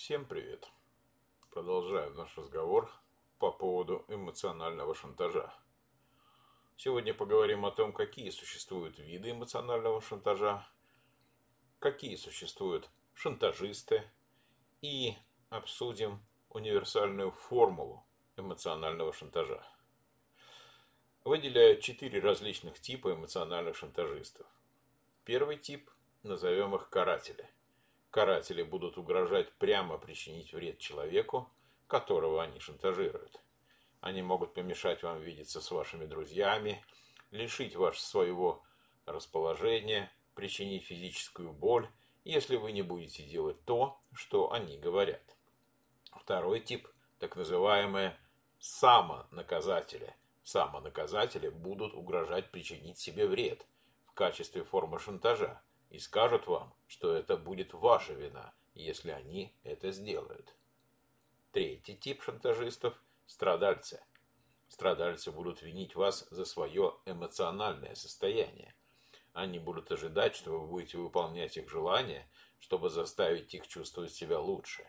Всем привет! Продолжаем наш разговор по поводу эмоционального шантажа. Сегодня поговорим о том, какие существуют виды эмоционального шантажа, какие существуют шантажисты и обсудим универсальную формулу эмоционального шантажа. Выделяют четыре различных типа эмоциональных шантажистов. Первый тип, назовем их каратели – Каратели будут угрожать прямо причинить вред человеку, которого они шантажируют. Они могут помешать вам видеться с вашими друзьями, лишить вас своего расположения, причинить физическую боль, если вы не будете делать то, что они говорят. Второй тип, так называемые самонаказатели. Самонаказатели будут угрожать причинить себе вред в качестве формы шантажа и скажут вам, что это будет ваша вина, если они это сделают. Третий тип шантажистов – страдальцы. Страдальцы будут винить вас за свое эмоциональное состояние. Они будут ожидать, что вы будете выполнять их желания, чтобы заставить их чувствовать себя лучше.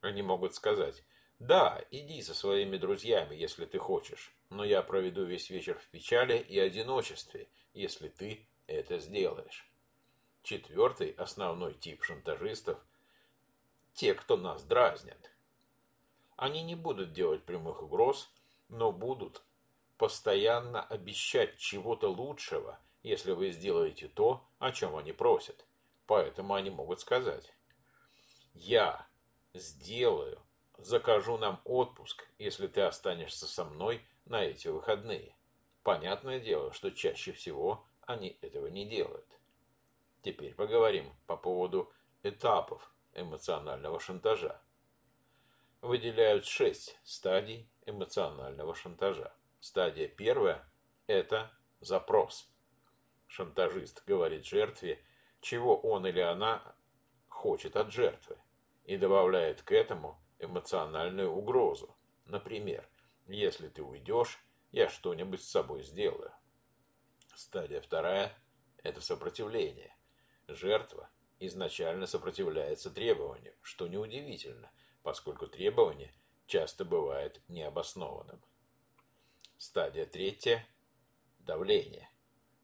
Они могут сказать «Да, иди со своими друзьями, если ты хочешь, но я проведу весь вечер в печали и одиночестве, если ты это сделаешь». Четвертый основной тип шантажистов – те, кто нас дразнят. Они не будут делать прямых угроз, но будут постоянно обещать чего-то лучшего, если вы сделаете то, о чем они просят. Поэтому они могут сказать «Я сделаю, закажу нам отпуск, если ты останешься со мной на эти выходные». Понятное дело, что чаще всего они этого не делают. Теперь поговорим по поводу этапов эмоционального шантажа. Выделяют шесть стадий эмоционального шантажа. Стадия первая – это запрос. Шантажист говорит жертве, чего он или она хочет от жертвы, и добавляет к этому эмоциональную угрозу. Например, если ты уйдешь, я что-нибудь с собой сделаю. Стадия вторая – это сопротивление. Жертва изначально сопротивляется требованию, что неудивительно, поскольку требование часто бывает необоснованным. Стадия третья – давление.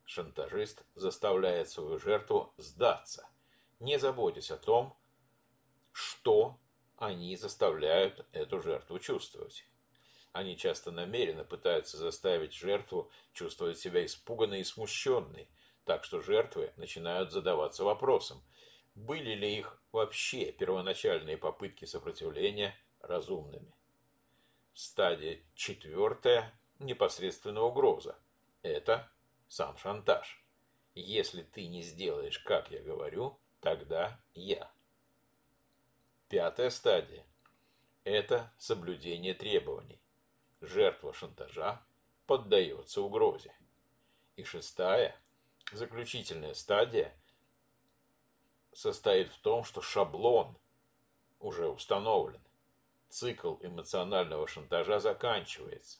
Шантажист заставляет свою жертву сдаться, не заботясь о том, что они заставляют эту жертву чувствовать. Они часто намеренно пытаются заставить жертву чувствовать себя испуганной и смущенной – так что жертвы начинают задаваться вопросом, были ли их вообще первоначальные попытки сопротивления разумными. Стадия четвертая – непосредственная угроза. Это сам шантаж. Если ты не сделаешь, как я говорю, тогда я. Пятая стадия – это соблюдение требований. Жертва шантажа поддается угрозе. И шестая Заключительная стадия состоит в том, что шаблон уже установлен. Цикл эмоционального шантажа заканчивается.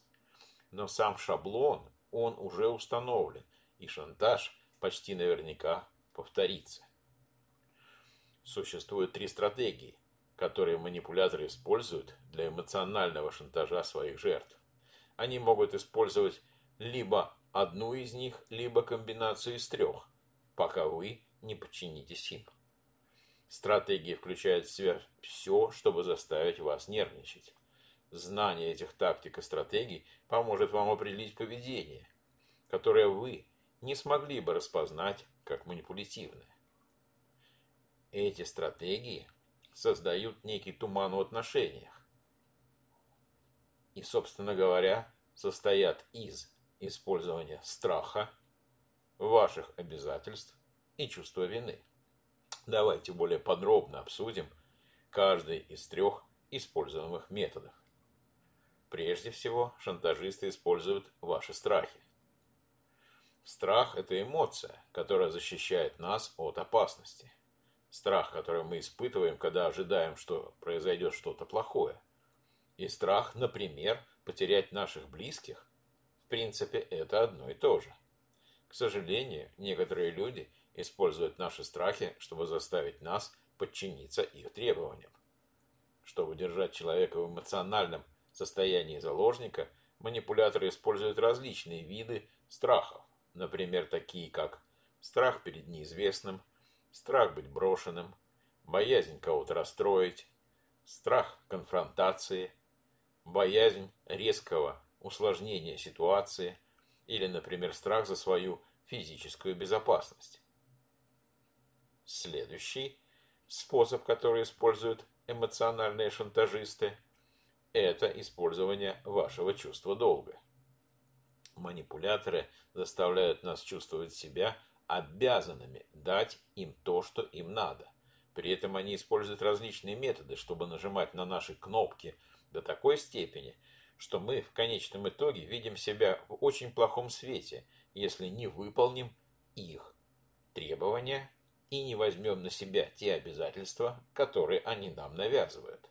Но сам шаблон, он уже установлен, и шантаж почти наверняка повторится. Существует три стратегии, которые манипуляторы используют для эмоционального шантажа своих жертв. Они могут использовать либо одну из них, либо комбинацию из трех, пока вы не подчинитесь им. Стратегия включает в себя все, чтобы заставить вас нервничать. Знание этих тактик и стратегий поможет вам определить поведение, которое вы не смогли бы распознать как манипулятивное. Эти стратегии создают некий туман в отношениях и, собственно говоря, состоят из использования страха, ваших обязательств и чувства вины. Давайте более подробно обсудим каждый из трех используемых методов. Прежде всего, шантажисты используют ваши страхи. Страх – это эмоция, которая защищает нас от опасности. Страх, который мы испытываем, когда ожидаем, что произойдет что-то плохое. И страх, например, потерять наших близких принципе, это одно и то же. К сожалению, некоторые люди используют наши страхи, чтобы заставить нас подчиниться их требованиям. Чтобы держать человека в эмоциональном состоянии заложника, манипуляторы используют различные виды страхов. Например, такие как страх перед неизвестным, страх быть брошенным, боязнь кого-то расстроить, страх конфронтации, боязнь резкого усложнения ситуации или, например, страх за свою физическую безопасность. Следующий способ, который используют эмоциональные шантажисты, это использование вашего чувства долга. Манипуляторы заставляют нас чувствовать себя обязанными дать им то, что им надо. При этом они используют различные методы, чтобы нажимать на наши кнопки до такой степени, что мы в конечном итоге видим себя в очень плохом свете, если не выполним их требования и не возьмем на себя те обязательства, которые они нам навязывают.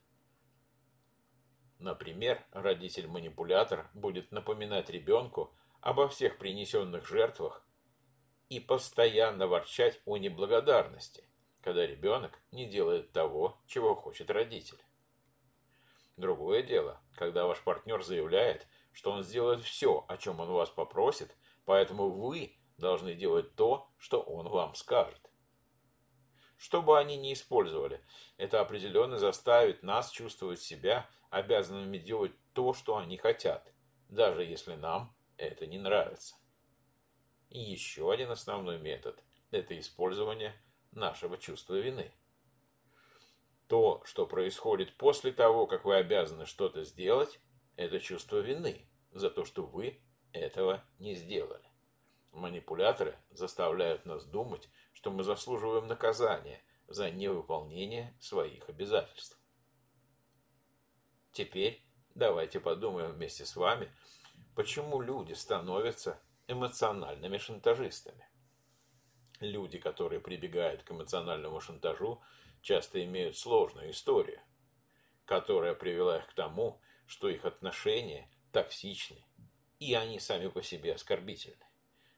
Например, родитель-манипулятор будет напоминать ребенку обо всех принесенных жертвах и постоянно ворчать о неблагодарности, когда ребенок не делает того, чего хочет родитель. Другое дело, когда ваш партнер заявляет, что он сделает все, о чем он вас попросит, поэтому вы должны делать то, что он вам скажет. Что бы они ни использовали, это определенно заставит нас чувствовать себя обязанными делать то, что они хотят, даже если нам это не нравится. И еще один основной метод – это использование нашего чувства вины. То, что происходит после того, как вы обязаны что-то сделать, это чувство вины за то, что вы этого не сделали. Манипуляторы заставляют нас думать, что мы заслуживаем наказания за невыполнение своих обязательств. Теперь давайте подумаем вместе с вами, почему люди становятся эмоциональными шантажистами. Люди, которые прибегают к эмоциональному шантажу, часто имеют сложную историю, которая привела их к тому, что их отношения токсичны, и они сами по себе оскорбительны.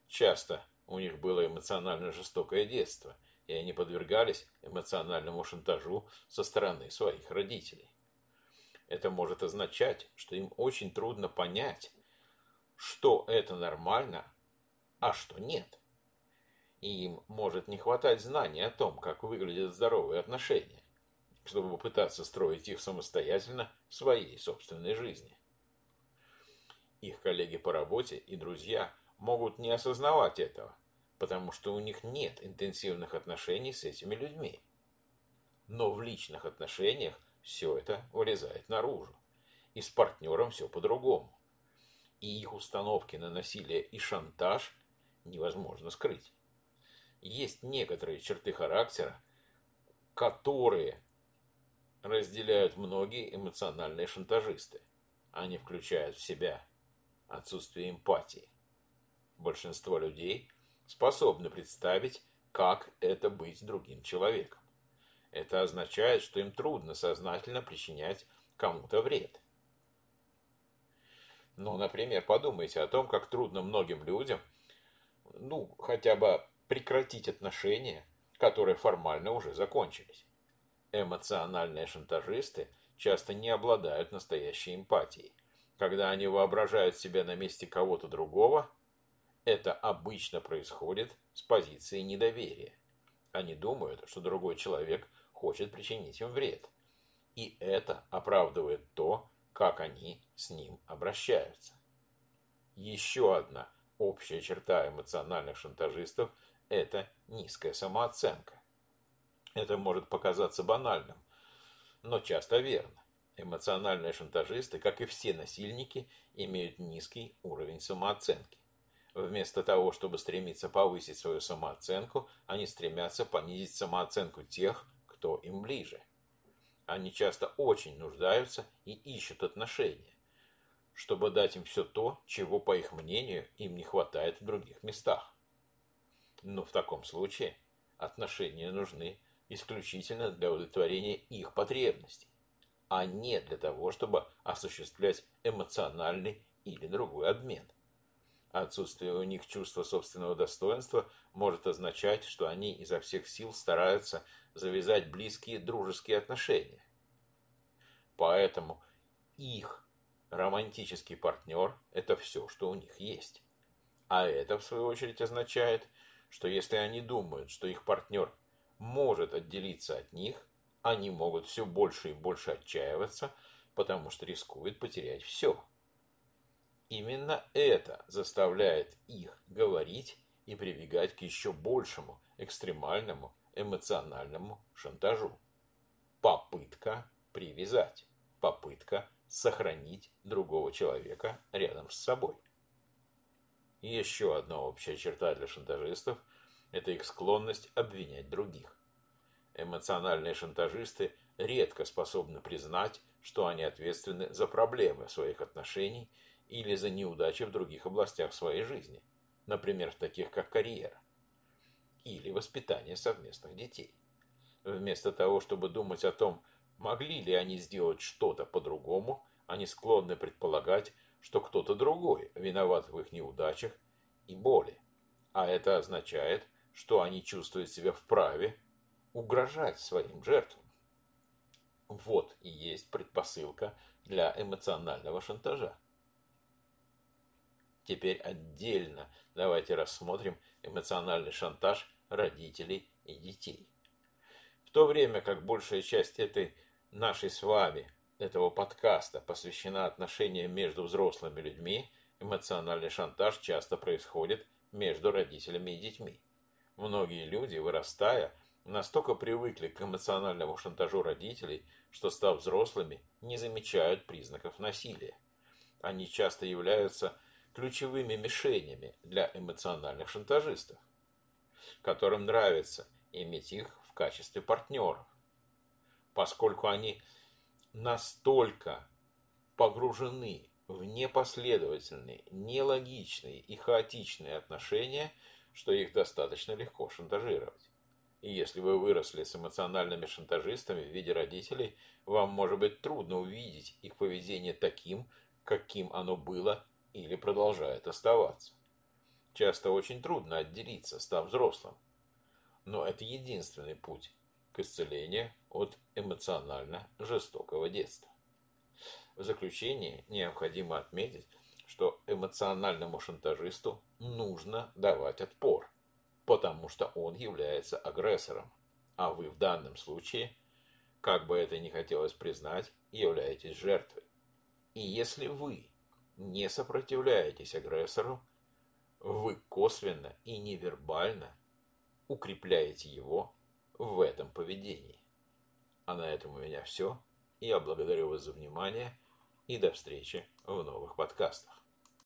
Часто у них было эмоционально жестокое детство, и они подвергались эмоциональному шантажу со стороны своих родителей. Это может означать, что им очень трудно понять, что это нормально, а что нет и им может не хватать знаний о том, как выглядят здоровые отношения, чтобы попытаться строить их самостоятельно в своей собственной жизни. Их коллеги по работе и друзья могут не осознавать этого, потому что у них нет интенсивных отношений с этими людьми. Но в личных отношениях все это вылезает наружу. И с партнером все по-другому. И их установки на насилие и шантаж невозможно скрыть есть некоторые черты характера, которые разделяют многие эмоциональные шантажисты. Они включают в себя отсутствие эмпатии. Большинство людей способны представить, как это быть другим человеком. Это означает, что им трудно сознательно причинять кому-то вред. Ну, например, подумайте о том, как трудно многим людям, ну, хотя бы прекратить отношения, которые формально уже закончились. Эмоциональные шантажисты часто не обладают настоящей эмпатией. Когда они воображают себя на месте кого-то другого, это обычно происходит с позиции недоверия. Они думают, что другой человек хочет причинить им вред. И это оправдывает то, как они с ним обращаются. Еще одна общая черта эмоциональных шантажистов это низкая самооценка. Это может показаться банальным, но часто верно. Эмоциональные шантажисты, как и все насильники, имеют низкий уровень самооценки. Вместо того, чтобы стремиться повысить свою самооценку, они стремятся понизить самооценку тех, кто им ближе. Они часто очень нуждаются и ищут отношения, чтобы дать им все то, чего, по их мнению, им не хватает в других местах. Но в таком случае отношения нужны исключительно для удовлетворения их потребностей, а не для того, чтобы осуществлять эмоциональный или другой обмен. Отсутствие у них чувства собственного достоинства может означать, что они изо всех сил стараются завязать близкие дружеские отношения. Поэтому их романтический партнер – это все, что у них есть. А это, в свою очередь, означает, что если они думают, что их партнер может отделиться от них, они могут все больше и больше отчаиваться, потому что рискуют потерять все. Именно это заставляет их говорить и прибегать к еще большему экстремальному эмоциональному шантажу. Попытка привязать, попытка сохранить другого человека рядом с собой. Еще одна общая черта для шантажистов – это их склонность обвинять других. Эмоциональные шантажисты редко способны признать, что они ответственны за проблемы своих отношений или за неудачи в других областях своей жизни, например, в таких как карьера или воспитание совместных детей. Вместо того, чтобы думать о том, могли ли они сделать что-то по-другому, они склонны предполагать, что кто-то другой виноват в их неудачах и боли. А это означает, что они чувствуют себя вправе угрожать своим жертвам. Вот и есть предпосылка для эмоционального шантажа. Теперь отдельно давайте рассмотрим эмоциональный шантаж родителей и детей. В то время как большая часть этой нашей с вами, этого подкаста, посвящена отношениям между взрослыми людьми, эмоциональный шантаж часто происходит между родителями и детьми. Многие люди, вырастая, настолько привыкли к эмоциональному шантажу родителей, что, став взрослыми, не замечают признаков насилия. Они часто являются ключевыми мишенями для эмоциональных шантажистов, которым нравится иметь их в качестве партнеров, поскольку они настолько погружены в непоследовательные, нелогичные и хаотичные отношения, что их достаточно легко шантажировать. И если вы выросли с эмоциональными шантажистами в виде родителей, вам может быть трудно увидеть их поведение таким, каким оно было или продолжает оставаться. Часто очень трудно отделиться, став взрослым. Но это единственный путь к исцелению от эмоционально жестокого детства. В заключение необходимо отметить, что эмоциональному шантажисту нужно давать отпор, потому что он является агрессором, а вы в данном случае, как бы это ни хотелось признать, являетесь жертвой. И если вы не сопротивляетесь агрессору, вы косвенно и невербально укрепляете его в этом поведении. А на этом у меня все. Я благодарю вас за внимание и до встречи в новых подкастах.